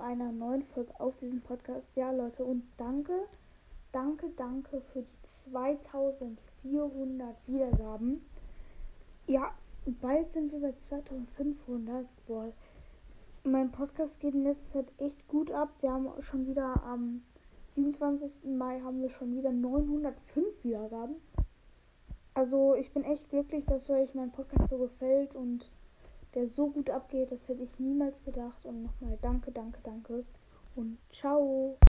einer neuen Folge auf diesem Podcast. Ja, Leute, und danke, danke, danke für die 2400 Wiedergaben. Ja, bald sind wir bei 2500. Boah, mein Podcast geht in letzter Zeit echt gut ab. Wir haben schon wieder am 27. Mai haben wir schon wieder 905 Wiedergaben. Also ich bin echt glücklich, dass euch mein Podcast so gefällt und der so gut abgeht. Das hätte ich niemals gedacht. Und nochmal danke, danke, danke und ciao.